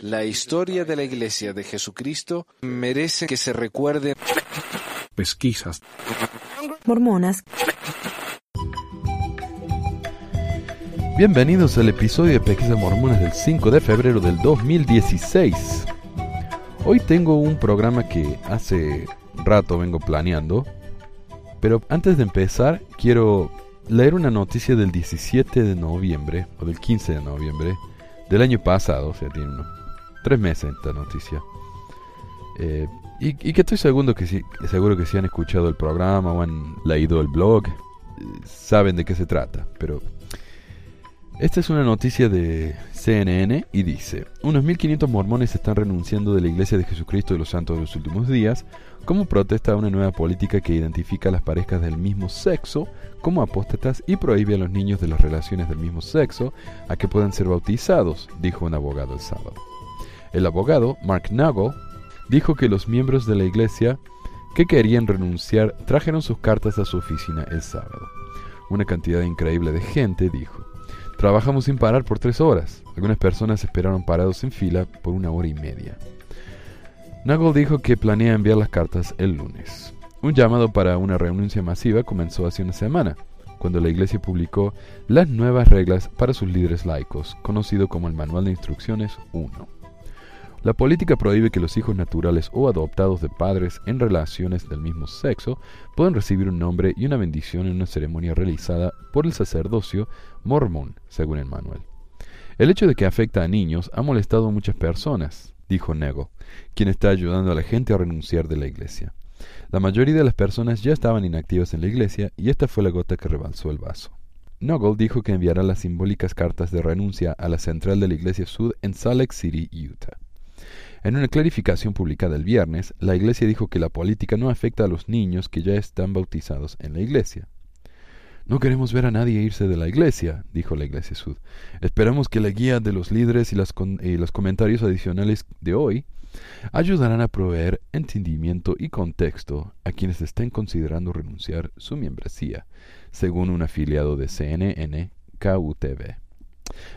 La historia de la Iglesia de Jesucristo merece que se recuerde. Pesquisas. Mormonas. Bienvenidos al episodio de Pesquisas Mormonas del 5 de febrero del 2016. Hoy tengo un programa que hace rato vengo planeando, pero antes de empezar quiero leer una noticia del 17 de noviembre, o del 15 de noviembre, del año pasado, o sea, tiene unos tres meses esta noticia. Eh, y, que estoy seguro que, si, seguro que si han escuchado el programa o han leído el blog, eh, saben de qué se trata, pero esta es una noticia de CNN y dice, unos 1500 mormones están renunciando de la Iglesia de Jesucristo de los Santos de los Últimos Días como protesta a una nueva política que identifica a las parejas del mismo sexo como apóstatas y prohíbe a los niños de las relaciones del mismo sexo a que puedan ser bautizados, dijo un abogado el sábado. El abogado, Mark Nagel, dijo que los miembros de la iglesia que querían renunciar trajeron sus cartas a su oficina el sábado. Una cantidad increíble de gente dijo, Trabajamos sin parar por tres horas. Algunas personas esperaron parados en fila por una hora y media. Nagel dijo que planea enviar las cartas el lunes. Un llamado para una renuncia masiva comenzó hace una semana, cuando la iglesia publicó las nuevas reglas para sus líderes laicos, conocido como el Manual de Instrucciones 1. La política prohíbe que los hijos naturales o adoptados de padres en relaciones del mismo sexo puedan recibir un nombre y una bendición en una ceremonia realizada por el sacerdocio mormón, según el manual. El hecho de que afecta a niños ha molestado a muchas personas, dijo Nego, quien está ayudando a la gente a renunciar de la iglesia. La mayoría de las personas ya estaban inactivas en la iglesia y esta fue la gota que rebalsó el vaso. Noggle dijo que enviará las simbólicas cartas de renuncia a la central de la Iglesia Sud en Salt Lake City, Utah. En una clarificación publicada el viernes, la Iglesia dijo que la política no afecta a los niños que ya están bautizados en la Iglesia. No queremos ver a nadie irse de la Iglesia, dijo la Iglesia Sud. Esperamos que la guía de los líderes y, los comentarios adicionales de hoy ayudarán a proveer entendimiento y contexto a quienes estén considerando renunciar su membresía, según un afiliado de CNN KUTV.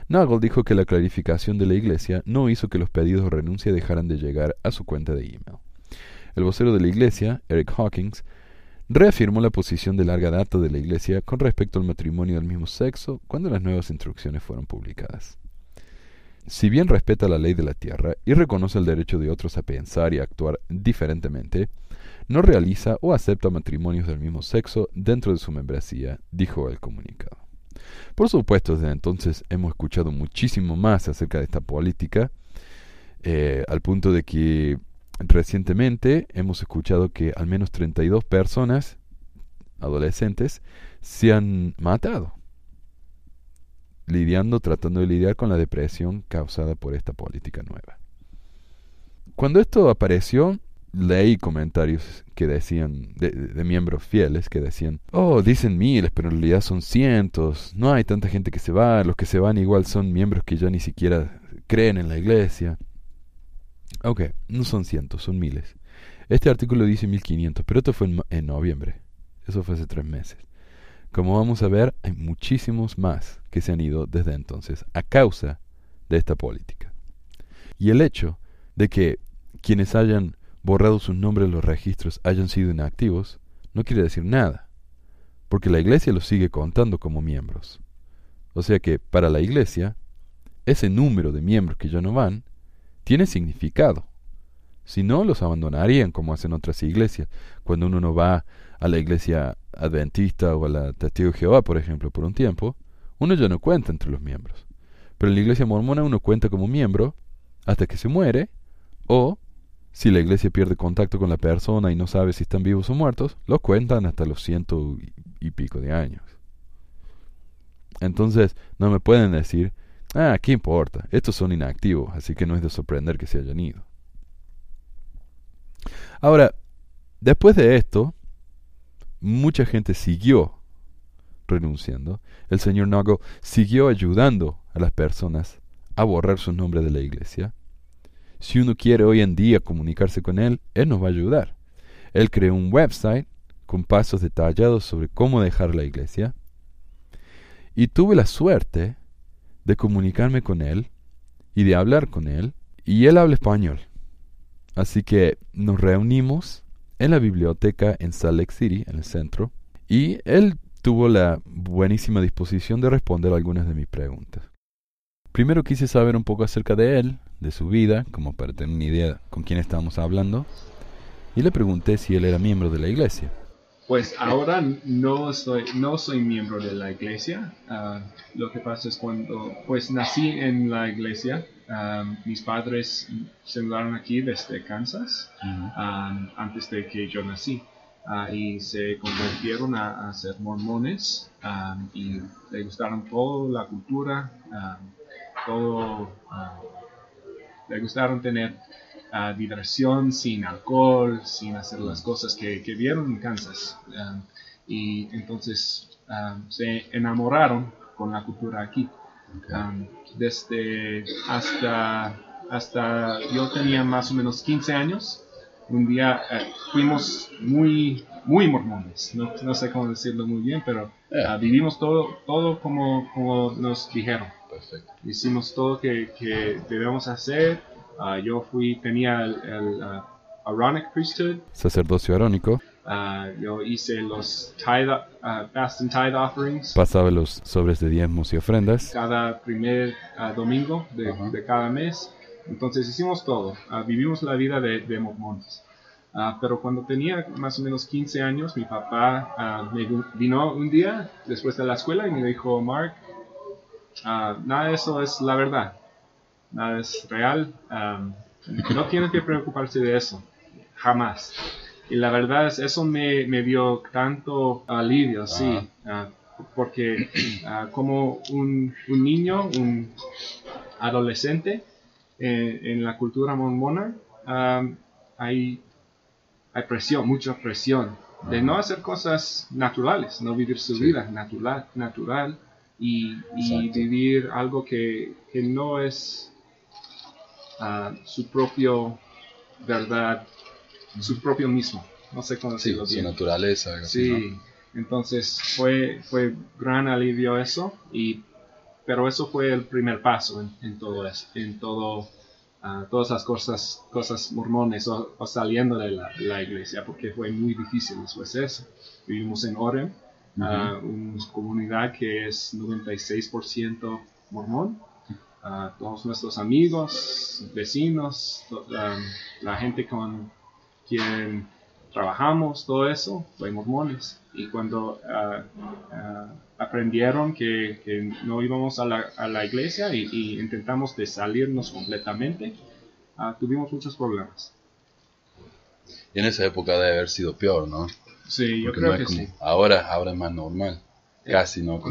Nagel dijo que la clarificación de la Iglesia no hizo que los pedidos de renuncia dejaran de llegar a su cuenta de email. El vocero de la Iglesia, Eric Hawkins, reafirmó la posición de larga data de la Iglesia con respecto al matrimonio del mismo sexo cuando las nuevas instrucciones fueron publicadas. Si bien respeta la ley de la tierra y reconoce el derecho de otros a pensar y actuar diferentemente, no realiza o acepta matrimonios del mismo sexo dentro de su membresía, dijo el comunicado. Por supuesto, desde entonces hemos escuchado muchísimo más acerca de esta política, eh, al punto de que recientemente hemos escuchado que al menos 32 personas, adolescentes, se han matado, lidiando, tratando de lidiar con la depresión causada por esta política nueva. Cuando esto apareció, leí comentarios que decían, de, miembros fieles, que decían, oh, dicen miles, pero en realidad son cientos, no hay tanta gente que se va, los que se van igual son miembros que ya ni siquiera creen en la iglesia. Ok, no son cientos, son miles. Este artículo dice 1500, pero esto fue en, en noviembre, eso fue hace tres meses. Como vamos a ver, hay muchísimos más que se han ido desde entonces a causa de esta política. Y el hecho de que quienes hayan borrado sus nombres en los registros hayan sido inactivos, no quiere decir nada, porque la iglesia los sigue contando como miembros. O sea que para la iglesia, ese número de miembros que ya no van tiene significado. Si no, los abandonarían como hacen otras iglesias. Cuando uno no va a la iglesia adventista o a la testigo de Jehová, por ejemplo, por un tiempo, uno ya no cuenta entre los miembros. Pero en la iglesia mormona uno cuenta como miembro hasta que se muere o si la iglesia pierde contacto con la persona y no sabe si están vivos o muertos, los cuentan hasta los ciento y pico de años. Entonces, no me pueden decir, ah, ¿qué importa? Estos son inactivos, así que no es de sorprender que se hayan ido. Ahora, después de esto, mucha gente siguió renunciando. El señor Nago siguió ayudando a las personas a borrar su nombre de la iglesia si uno quiere hoy en día comunicarse con Él, Él nos va a ayudar. Él creó un website con pasos detallados sobre cómo dejar la iglesia. Y tuve la suerte de comunicarme con Él y de hablar con él. Y él habla español. Así que nos reunimos en la biblioteca en Salt Lake City, en el centro, y él tuvo la buenísima disposición de responder algunas de mis preguntas. Primero quise saber un poco acerca de él, de su vida, como para tener una idea con quién estábamos hablando, y le pregunté si él era miembro de la iglesia. Pues ahora no soy, no soy miembro de la iglesia. Ah, lo que pasa es cuando, pues nací en la iglesia. Ah, mis padres se mudaron aquí desde Kansas ah, antes de que yo nací. Y se convirtieron a, ser mormones y le gustaron toda la cultura, todo, le gustaron tener diversión sin alcohol, sin hacer las cosas que, vieron en Kansas. Um, y entonces se enamoraron con la cultura aquí. Desde hasta, hasta yo tenía más o menos 15 años, un día eh, fuimos muy, muy mormones, no, no, sé cómo decirlo muy bien, pero uh, vivimos todo, todo como, como nos dijeron. Hicimos todo que, que debemos hacer Ah, yo fui, tenía el, el uh, Aaronic priesthood. Sacerdocio arónico. Uh, yo hice los tithe, fast and tithe offerings. Pasaba los sobres de diezmos y ofrendas. Cada primer domingo de, de, cada mes. Entonces hicimos todo. vivimos la vida de, de mormones. pero cuando tenía más o menos 15 años, mi papá me vino un día después de la escuela y me dijo, Mark, nada de eso es la verdad nada es real. no tienen que preocuparse de eso, jamás. Y la verdad es, eso me, me dio tanto alivio, sí, ah, porque ah, como un, un, niño, un adolescente en, la cultura mormona, hay, hay presión, mucha presión de no hacer cosas naturales, no vivir su vida natural, natural y, y vivir algo que, que no es su propio verdad, su propio mismo. No sé cómo decirlo. su naturaleza. sí, entonces fue, fue gran alivio eso, y, pero eso fue el primer paso en, todo eso, en todo, ah, todas las cosas, cosas mormones o, saliendo de la, iglesia, porque fue muy difícil después de eso. Vivimos en Orem, ah, una comunidad que es 96% mormón a todos nuestros amigos, vecinos, la gente con quien trabajamos, todo eso, fue mormones. Y cuando ah, ah, aprendieron que, no íbamos a la, a la iglesia y, intentamos de salirnos completamente, ah, tuvimos muchos problemas. Y en esa época debe haber sido peor, ¿no? Sí, yo creo que sí. Ahora, ahora es más normal. Casi, ¿no?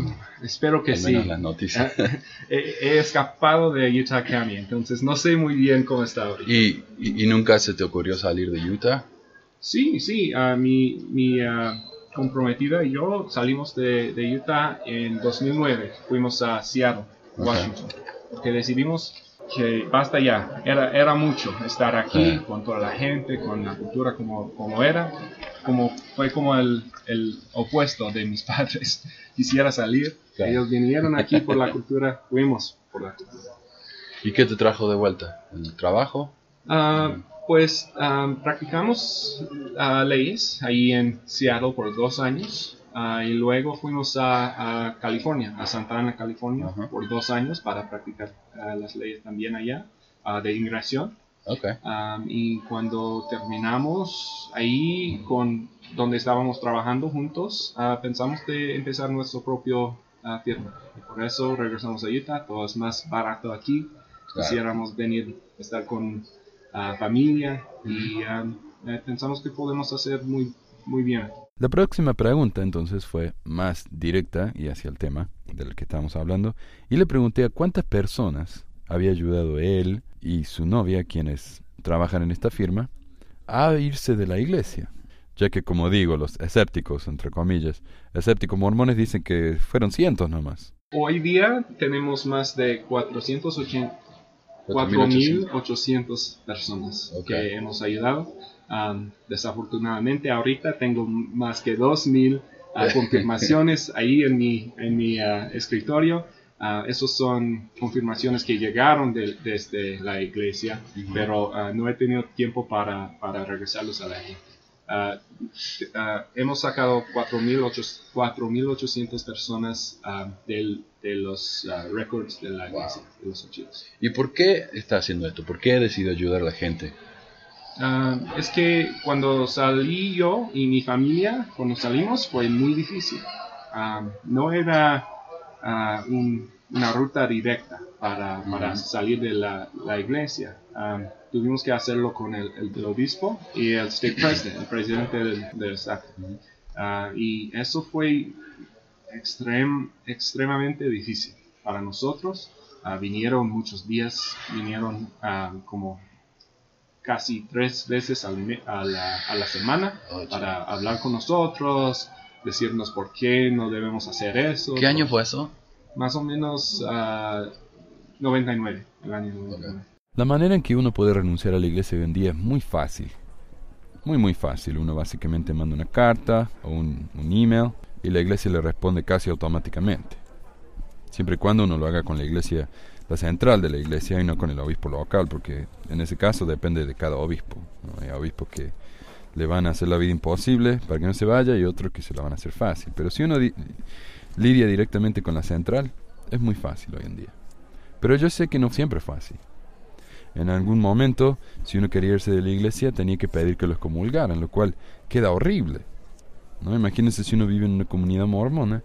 Espero que sí. las noticias. he, escapado de Utah County, entonces no sé muy bien cómo está ahorita. ¿Y, y, nunca se te ocurrió salir de Utah? Sí, sí. Uh, mi mi uh, comprometida y yo salimos de, de, Utah en 2009. Fuimos a Seattle, Washington. Porque decidimos que basta ya. Era, era mucho estar aquí con toda la gente, con la cultura como, como era como fue como el, el opuesto de mis padres. Quisiera salir, ellos vinieron aquí por la cultura, fuimos por la cultura. ¿Y qué te trajo de vuelta? ¿El trabajo? Ah, pues ah, practicamos uh, leyes ahí en Seattle por dos años y luego fuimos a, California, a Santa Ana, California, por dos años para practicar las leyes también allá de inmigración. Okay. y cuando terminamos ahí con donde estábamos trabajando juntos, uh, pensamos de empezar nuestro propio uh, firma. Y por eso regresamos a Utah, todo es más barato aquí. Quisiéramos venir, estar con uh, familia y eh, pensamos que podemos hacer muy, muy bien. La próxima pregunta entonces fue más directa y hacia el tema del que estamos hablando y le pregunté a cuántas personas había ayudado él y su novia, quienes trabajan en esta firma, a irse de la iglesia. Ya que, como digo, los escépticos, entre comillas, escépticos mormones dicen que fueron cientos nomás. Hoy día tenemos más de 4.800 personas que hemos ayudado. desafortunadamente, ahorita tengo más que 2.000 uh, confirmaciones ahí en mi, en mi ah, escritorio Ah, esos son confirmaciones que llegaron de- desde la iglesia, pero ah, no he tenido tiempo para, para regresarlos a la gente. Ah, ah, hemos sacado 4.800 4.800 personas ah, del- de los ah, records de la iglesia, de los archivos. ¿Y por qué está haciendo esto? ¿Por qué decidió ayudar a la gente? Ah, es que cuando salí yo y mi familia, cuando salimos, fue muy difícil. Ah, no era ah, un- una ruta directa para, para salir de la, la iglesia. Tuvimos que hacerlo con el, el- el obispo y el state president, el presidente del, del estado. Ah, y eso fue extrem- extremadamente difícil para nosotros. Ah, vinieron muchos días, vinieron ah, como casi tres veces al me- a, la, a la semana Oh, para hablar con nosotros, decirnos por qué no debemos hacer eso. ¿Qué año fue eso? Más o menos ah, 99, el año 99. La manera en que uno puede renunciar a la iglesia hoy en día es muy fácil. Muy, muy fácil. Uno básicamente manda una carta o un, un email y la iglesia le responde casi automáticamente. Siempre y cuando uno lo haga con la iglesia, la central de la iglesia y no con el obispo local, porque en ese caso depende de cada obispo. Hay obispos que le van a hacer la vida imposible para que no se vaya y otros que se la van a hacer fácil. Pero si uno di- lidia directamente con la central, es muy fácil hoy en día. Pero yo sé que no siempre es fácil. En algún momento, si uno quería irse de la iglesia, tenía que pedir que los comulgaran, lo cual queda horrible. ¿No? Imagínense si uno vive en una comunidad mormona,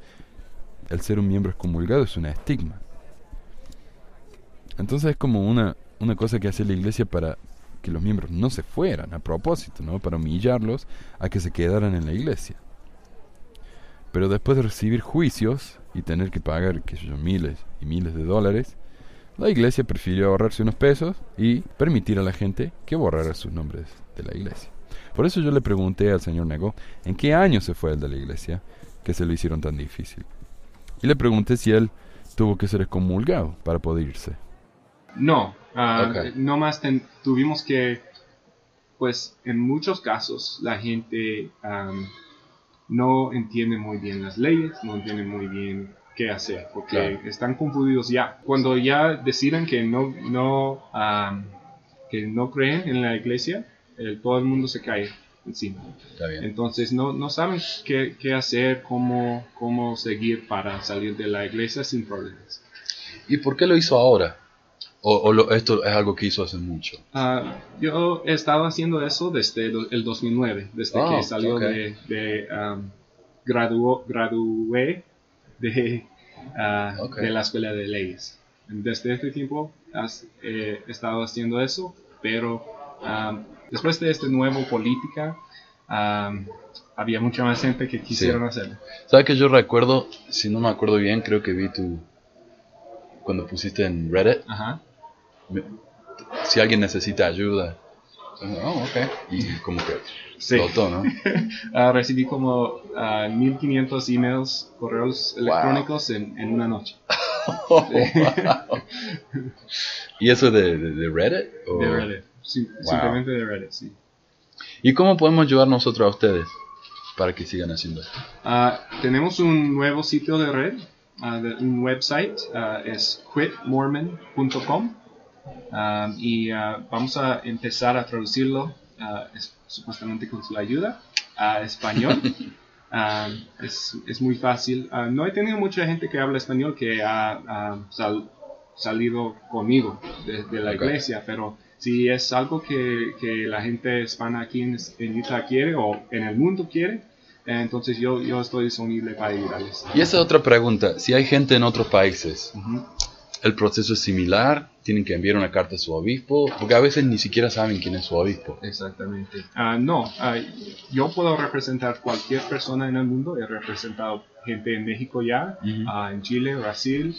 el ser un miembro excomulgado es un estigma. Entonces es como una, una cosa que hace la iglesia para que los miembros no se fueran a propósito, ¿no? para humillarlos a que se quedaran en la iglesia. Pero después de recibir juicios y tener que pagar, qué sé yo, miles y miles de dólares, la iglesia prefirió ahorrarse unos pesos y permitir a la gente que borrara sus nombres de la iglesia. Por eso yo le pregunté al señor Negó en qué año se fue él de la iglesia que se lo hicieron tan difícil. Y le pregunté si él tuvo que ser excomulgado para poder irse. No, Ok. no más ten- tuvimos que, pues en muchos casos la gente am, no entiende muy bien las leyes, no entiende muy bien qué hacer, porque Claro. están confundidos ya. Cuando ya deciden que no, no, que no creen en la iglesia, el- todo el mundo se cae encima. Está bien. Entonces no, no saben qué, qué hacer, cómo, cómo seguir para salir de la iglesia sin problemas. ¿Y por qué lo hizo ahora? ¿O, o lo- esto es algo que hizo hace mucho? Ah, yo he estado haciendo eso desde el 2009, desde Oh, que salió ok. de, de um, graduó- gradué de, ah, Ok. de la escuela de leyes. Desde este tiempo has- eh, he estado haciendo eso, pero um, después de este nuevo política, um, había mucha más gente que quisieron hacerlo. ¿Sabes que yo recuerdo, si no me acuerdo bien, creo que vi tu... Cuando pusiste en Reddit, Ajá. me- si alguien necesita ayuda. Oh, ok. Y como que Sí. explotó, ¿no? Ah, recibí como ah, 1500 emails, correos electrónicos en, en una noche. ¿Y eso de, de, de Reddit? ¿O- De Reddit. Sim- Wow. Simplemente de Reddit, sí. ¿Y cómo podemos ayudar nosotros a ustedes para que sigan haciendo esto? Ah, tenemos un nuevo sitio de red, ah, de- un website, ah, es quitmormon.com y vamos a empezar a traducirlo es- supuestamente con su ayuda a español. Es, es muy fácil. No he tenido mucha gente que habla español que ha sal- salido conmigo de, de la Ok. iglesia, pero si es algo que, que la gente hispana aquí en, en Utah quiere o en el mundo quiere, entonces yo, yo estoy disponible para ayudarles. Y esa es otra pregunta. Si hay gente en otros países. ¿el proceso es similar? ¿Tienen que enviar una carta a su obispo? Porque a veces ni siquiera saben quién es su obispo. Exactamente. Ah, no, ah, yo puedo representar cualquier persona en el mundo. He representado gente en México ya, Ujú. ah, en Chile, Brasil,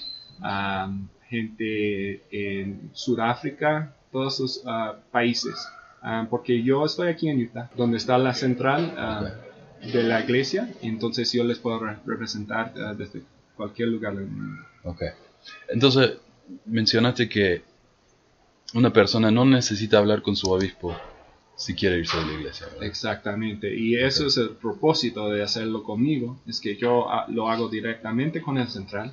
gente en Sudáfrica, todos esos ah, países. Ah, porque yo estoy aquí en Utah, donde está la central ah, de la iglesia, entonces yo les puedo re- representar ah, desde cualquier lugar del mundo. Ok. Entonces, mencionaste que una persona no necesita hablar con su obispo si quiere irse de la iglesia. ¿verdad? Exactamente, y eso es el propósito de hacerlo conmigo, es que yo lo hago directamente con el central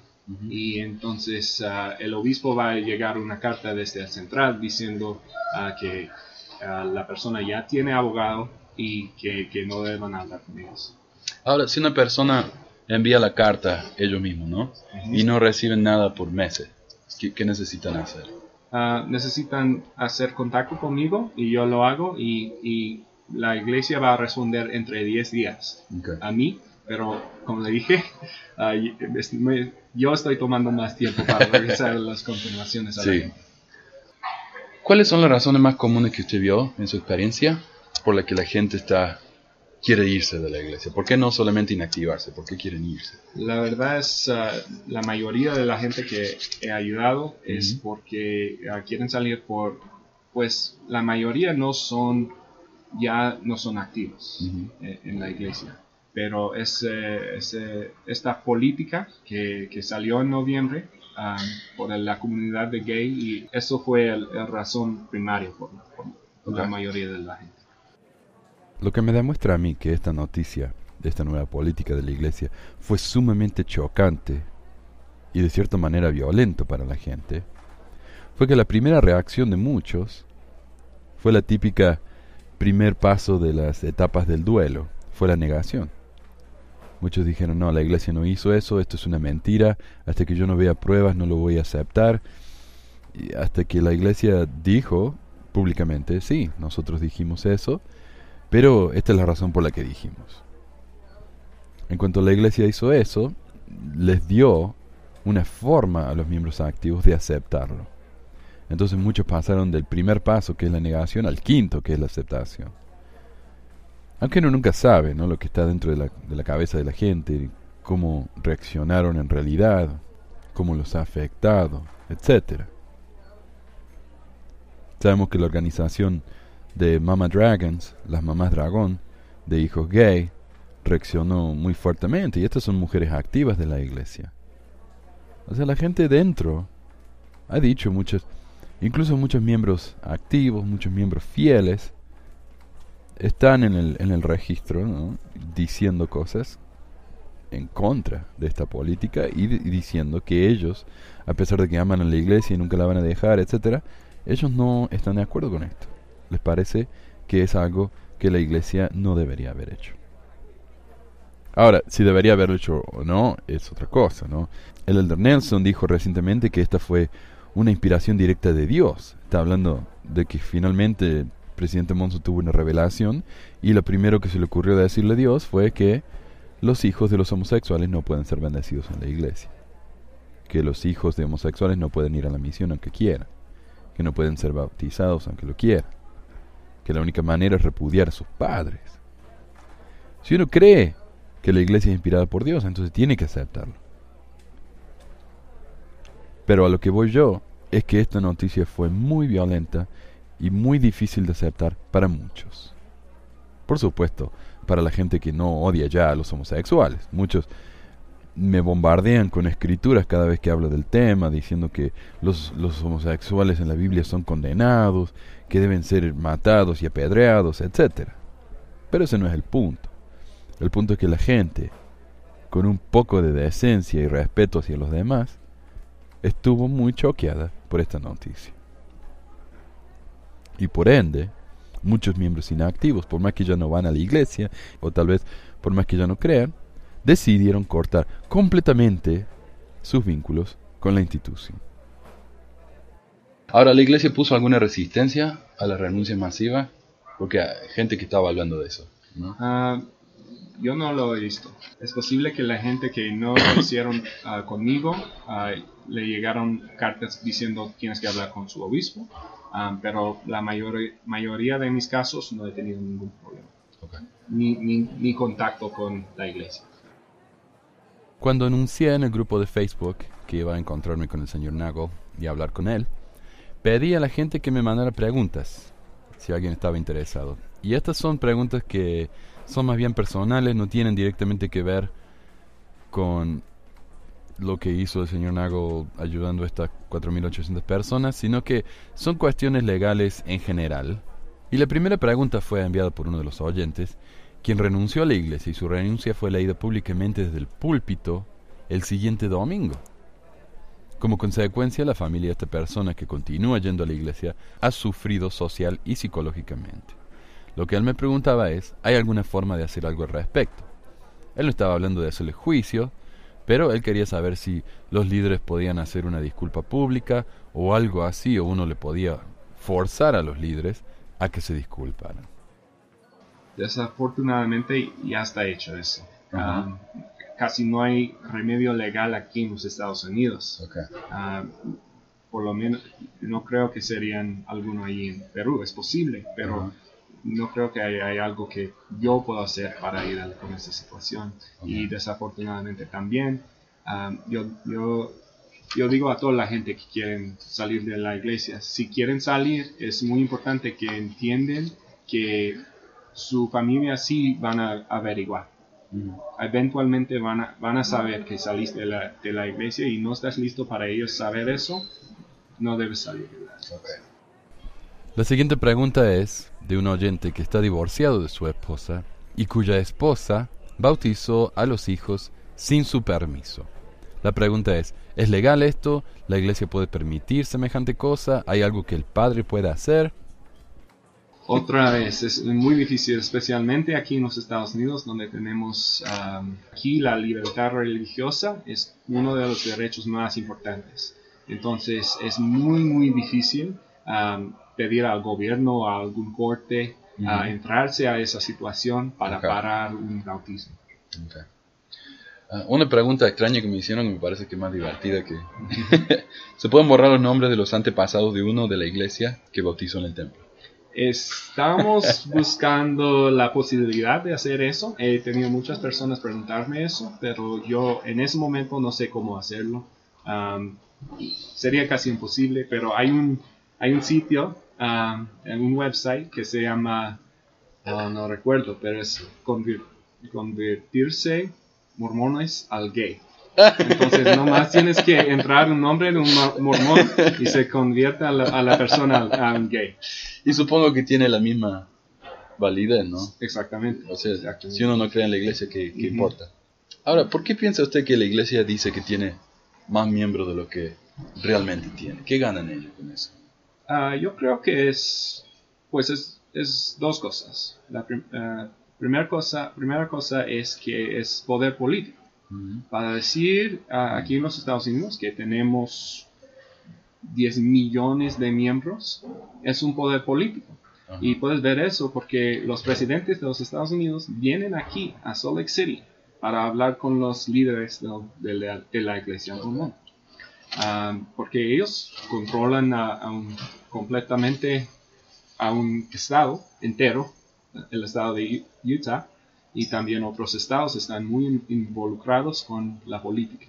Y entonces ah, el obispo va a llegar una carta desde el central diciendo ah, que ah, la persona ya tiene abogado y que, que no deben hablar con ellos. Ahora, si una persona envía la carta ellos mismos, ¿no? Y no reciben nada por meses, ¿qué, qué necesitan hacer? Necesitan hacer contacto conmigo y yo lo hago y, y la iglesia va a responder entre 10 días Ok. a mí, pero como le dije, me- yo estoy tomando más tiempo para revisar las confirmaciones. a Sí. ¿Cuáles son las razones más comunes que usted vio en su experiencia por la que la gente está quiere irse de la iglesia? ¿Por qué no solamente inactivarse? ¿Por qué quieren irse? La verdad es, ah, la mayoría de la gente que he ayudado es porque ah, quieren salir por, pues la mayoría no son, ya no son activos eh, en la iglesia. Pero es, eh, es, eh, esta política que, que salió en noviembre ah, por la comunidad de gay y eso fue el- la razón primaria por, por la mayoría de la gente. Lo que me demuestra a mí que esta noticia de esta nueva política de la iglesia fue sumamente chocante y de cierta manera violento para la gente, fue que la primera reacción de muchos fue la típica primer paso de las etapas del duelo, fue la negación. Muchos dijeron, no, la iglesia no hizo eso, esto es una mentira, hasta que yo no vea pruebas no lo voy a aceptar. Y hasta que la iglesia dijo públicamente, sí, nosotros dijimos eso, pero esta es la razón por la que dijimos. En cuanto la iglesia hizo eso, les dio una forma a los miembros activos de aceptarlo. Entonces muchos pasaron del primer paso, que es la negación, al quinto, que es la aceptación. Aunque uno nunca sabe ¿no? lo que está dentro de la, de la cabeza de la gente, cómo reaccionaron en realidad, cómo los ha afectado, etc. Sabemos que la organización de Mama Dragons, las mamás dragón, de hijos gay, reaccionó muy fuertemente. Y estas son mujeres activas de la iglesia. O sea, la gente dentro ha dicho muchos, incluso muchos miembros activos, muchos miembros fieles, están en el, en el registro diciendo cosas en contra de esta política y, di- y diciendo que ellos, a pesar de que aman a la iglesia y nunca la van a dejar, etcétera, ellos no están de acuerdo con esto. Les parece que es algo que la iglesia no debería haber hecho. Ahora, si debería haberlo hecho o no, es otra cosa, ¿no? El elder Nelson dijo recientemente que esta fue una inspiración directa de Dios. Está hablando de que finalmente presidente Monson tuvo una revelación y lo primero que se le ocurrió decirle a Dios fue que los hijos de los homosexuales no pueden ser bendecidos en la iglesia. Que los hijos de homosexuales no pueden ir a la misión aunque quieran. Que no pueden ser bautizados aunque lo quieran. Que la única manera es repudiar a sus padres. Si uno cree que la iglesia es inspirada por Dios, entonces tiene que aceptarlo. Pero a lo que voy yo es que esta noticia fue muy violenta y muy difícil de aceptar para muchos. Por supuesto, para la gente que no odia ya a los homosexuales. Muchos me bombardean con escrituras cada vez que hablo del tema, diciendo que los, los homosexuales en la Biblia son condenados, que deben ser matados y apedreados, etc. Pero ese no es el punto. El punto es que la gente, con un poco de decencia y respeto hacia los demás, estuvo muy choqueada por esta noticia. Y por ende, muchos miembros inactivos, por más que ya no van a la iglesia, o tal vez por más que ya no crean, decidieron cortar completamente sus vínculos con la institución. Ahora, ¿la iglesia puso alguna resistencia a la renuncia masiva? Porque hay gente que estaba hablando de eso. ¿no? Ah, yo no lo he visto. Es posible que la gente que no lo hicieron ah, conmigo ah, le llegaron cartas diciendo tienes que hablar con su obispo, ah, pero la mayor- mayoría de mis casos no he tenido ningún problema, Ok. ni, ni, ni contacto con la iglesia. Cuando anuncié en el grupo de Facebook que iba a encontrarme con el señor Nagel y hablar con él, pedí a la gente que me mandara preguntas, si alguien estaba interesado. Y estas son preguntas que son más bien personales, no tienen directamente que ver con lo que hizo el señor Nagel ayudando a estas 4.800 personas, sino que son cuestiones legales en general. Y la primera pregunta fue enviada por uno de los oyentes, quien renunció a la iglesia y su renuncia fue leída públicamente desde el púlpito el siguiente domingo. Como consecuencia, la familia de esta persona que continúa yendo a la iglesia ha sufrido social y psicológicamente. Lo que él me preguntaba es, ¿hay alguna forma de hacer algo al respecto? Él no estaba hablando de hacerle juicio, pero él quería saber si los líderes podían hacer una disculpa pública o algo así, o uno le podía forzar a los líderes a que se disculparan. Desafortunadamente ya está hecho eso. Ah, casi no hay remedio legal aquí en los Estados Unidos. Ah, por lo menos no creo que serían alguno ahí en Perú. Es posible, pero no creo que haya, algo que yo pueda hacer para ayudar con esa situación. Y desafortunadamente también, ah, yo, yo, yo digo a toda la gente que quieren salir de la iglesia, si quieren salir, es muy importante que entiendan que su familia sí van a averiguar. Eventualmente van a, van a saber que saliste de la, de la, iglesia y no estás listo para ellos saber eso, no debes salir de la La siguiente pregunta es de un oyente que está divorciado de su esposa y cuya esposa bautizó a los hijos sin su permiso. La pregunta es, ¿es legal esto? ¿La iglesia puede permitir semejante cosa? ¿Hay algo que el padre pueda hacer? Otra vez, es muy difícil, especialmente aquí en los Estados Unidos, donde tenemos aquí la libertad religiosa, es uno de los derechos más importantes. Entonces, es muy, muy difícil pedir al gobierno o a algún corte a entrarse a esa situación para parar un bautismo. Ah, una pregunta extraña que me hicieron que me parece que es más divertida que... ¿Se pueden borrar los nombres de los antepasados de uno de la iglesia que bautizó en el templo? Estamos buscando la posibilidad de hacer eso. He tenido muchas personas preguntarme eso, pero yo en ese momento no sé cómo hacerlo. sería casi imposible, pero hay un, hay un sitio, en un website que se llama, oh, no recuerdo, pero es convertirse mormones al gay. Entonces, nomás tienes que entrar un nombre de un mormón y se convierte a la, persona a un gay. Y supongo que tiene la misma validez, ¿no? Exactamente. O sea, si uno no cree en la iglesia, ¿qué, importa? Ahora, ¿por qué piensa usted que la iglesia dice que tiene más miembros de lo que realmente tiene? ¿Qué ganan ellos con eso? Ah, yo creo que es, pues es, es dos cosas. La eh, primera, cosa, primera cosa es que es poder político. Para decir aquí en los Estados Unidos que tenemos 10 millones de miembros, es un poder político. Y puedes ver eso porque los presidentes de los Estados Unidos vienen aquí a Salt Lake City para hablar con los líderes de, la, iglesia común. Ah, porque ellos controlan completamente a un estado entero, el estado de Utah, y también otros estados están muy involucrados con la política.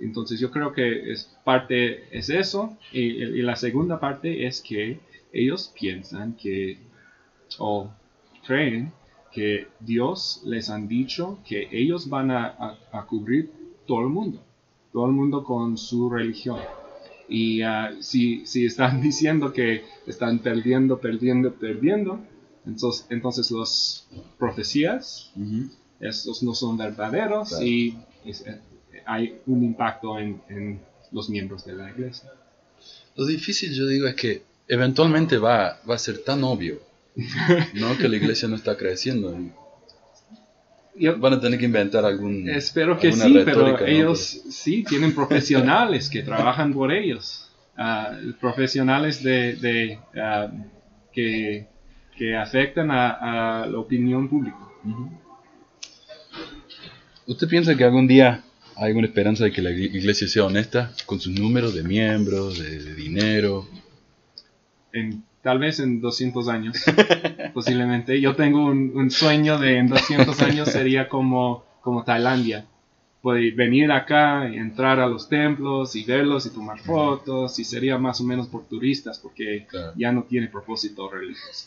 Entonces yo creo que es parte es eso y, la segunda parte es que ellos piensan que o creen que Dios les han dicho que ellos van a, cubrir todo el mundo, todo el mundo con su religión. Y ah, si, si están diciendo que están perdiendo, perdiendo, perdiendo, entonces, entonces los profecías, estos no son verdaderos y eh, hay un impacto en, los miembros de la iglesia. Lo difícil yo digo es que eventualmente va, va a ser tan obvio ¿no? que la iglesia no está creciendo. Van a tener que inventar algún. Espero que sí, pero ellos sí tienen profesionales que trabajan por ellos. Ah, profesionales de, ah, que que afectan a, la opinión pública. ¿Usted piensa que algún día hay alguna esperanza de que la iglesia sea honesta con sus números de miembros, de, dinero? En, tal vez en 200 años, posiblemente. Yo tengo un, sueño de en 200 años sería como, como Tailandia. Puede venir acá y entrar a los templos y verlos y tomar fotos y sería más o menos por turistas porque ya no tiene propósito religioso.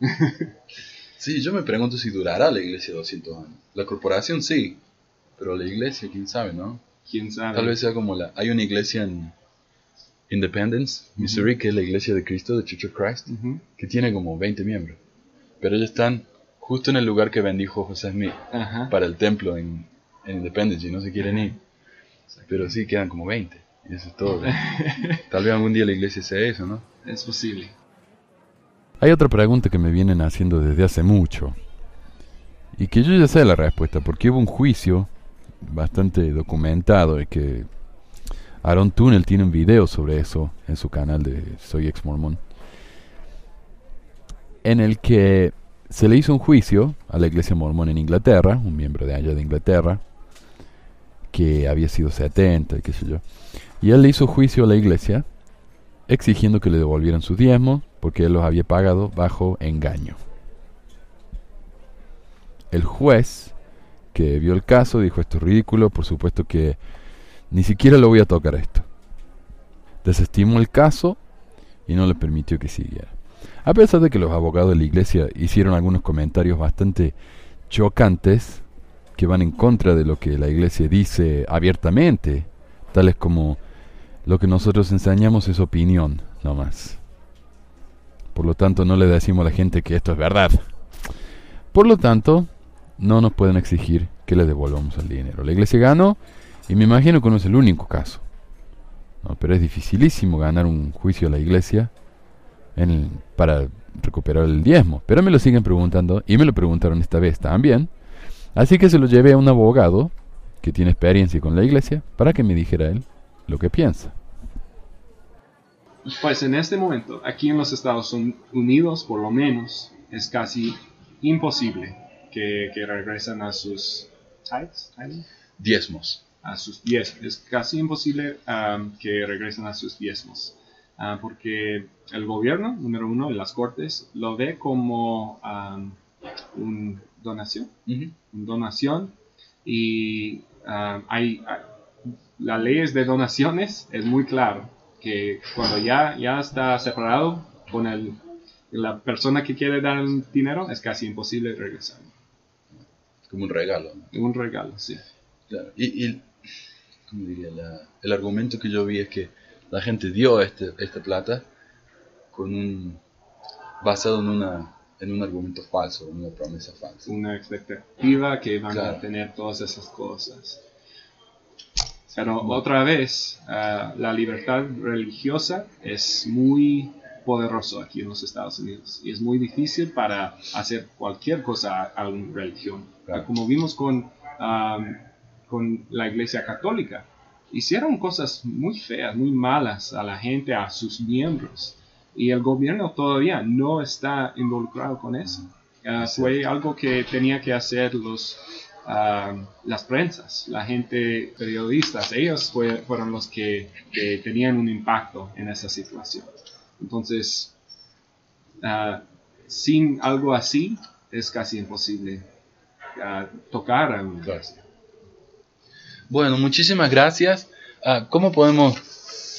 sí, yo me pregunto si durará la iglesia 200 años. La corporación sí, pero la iglesia, quién sabe, ¿no? Quién sabe. Tal vez sea como la... Hay una iglesia en Independence, Missouri, que es la iglesia de Cristo, de Church of Christ, que tiene como 20 miembros. Pero ellos están justo en el lugar que bendijo José Smith para el templo en, Independence y no se quieren ir. Pero sí quedan como 20. Y eso es todo. Tal vez algún día la iglesia sea eso, ¿no? Es posible. Hay otra pregunta que me vienen haciendo desde hace mucho. Y que yo ya sé la respuesta, porque hubo un juicio bastante documentado y que Aaron Tunnel tiene un video sobre eso en su canal de Soy Ex Mormón. En el que se le hizo un juicio a la iglesia mormón en Inglaterra, un miembro de allá de Inglaterra, que había sido 70, qué sé yo. Y él le hizo juicio a la iglesia exigiendo que le devolvieran sus diezmos porque él los había pagado bajo engaño. El juez que vio el caso dijo esto es ridículo, por supuesto que ni siquiera lo voy a tocar esto. Desestimó el caso y no le permitió que siguiera. A pesar de que los abogados de la iglesia hicieron algunos comentarios bastante chocantes que van en contra de lo que la iglesia dice abiertamente, tales como lo que nosotros enseñamos es opinión, no más. Por lo tanto, no le decimos a la gente que esto es verdad. Por lo tanto, no nos pueden exigir que le devolvamos el dinero. La iglesia ganó y me imagino que no es el único caso. pero es dificilísimo ganar un juicio a la iglesia para recuperar el diezmo. Pero me lo siguen preguntando y me lo preguntaron esta vez también. Así que se lo llevé a un abogado que tiene experiencia con la iglesia para que me dijera él lo que piensa. Pues en este momento, aquí en los Estados Unidos, por lo menos, es casi imposible que, regresen a sus diezmos. A sus diezmos. Es casi imposible um, que regresen a sus diezmos. Uh, porque el gobierno, número uno, en las cortes, lo ve como um, una donación. donación. Y um, hay, las leyes de donaciones es muy claro que cuando ya, ya está separado con el, la persona que quiere dar el dinero es casi imposible regresar. Como un regalo. Un regalo, sí. Claro. Y, y diría? el argumento que yo vi es que la gente dio este, esta plata con un basado en una en un argumento falso, una promesa falsa. Una expectativa que van a tener todas esas cosas. Pero otra vez, ah, la libertad religiosa es muy poderoso aquí en los Estados Unidos y es muy difícil para hacer cualquier cosa a una religión. Como vimos con, con la Iglesia Católica, hicieron cosas muy feas, muy malas a la gente, a sus miembros. Y el gobierno todavía no está involucrado con eso. Ah, fue algo que tenía que hacer los, las prensas, la gente periodistas, ellos fueron los que, tenían un impacto en esa situación. Entonces, ah, sin algo así, es casi imposible tocar a un Bueno, muchísimas gracias. Ah, ¿Cómo podemos,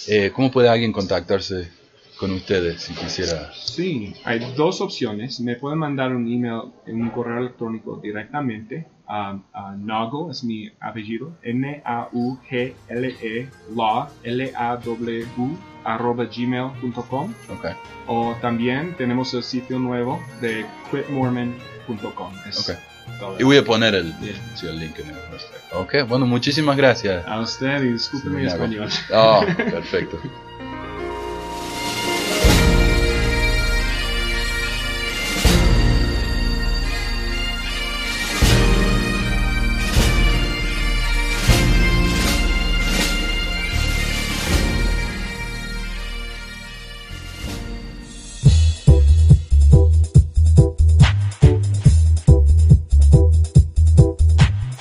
eh, cómo puede alguien contactarse con ustedes si quisiera. Sí, hay dos opciones. Me pueden mandar un email, un correo electrónico directamente a, Nago, es mi apellido, N-A-U-G-L-E, law, L-A-W, arroba gmail.com. Okay. O también tenemos el sitio nuevo de quitmormon.com. Okay. Y voy a poner el, sí, el link en el Ok, bueno, muchísimas gracias. A usted y disculpe mi español. Oh, perfecto.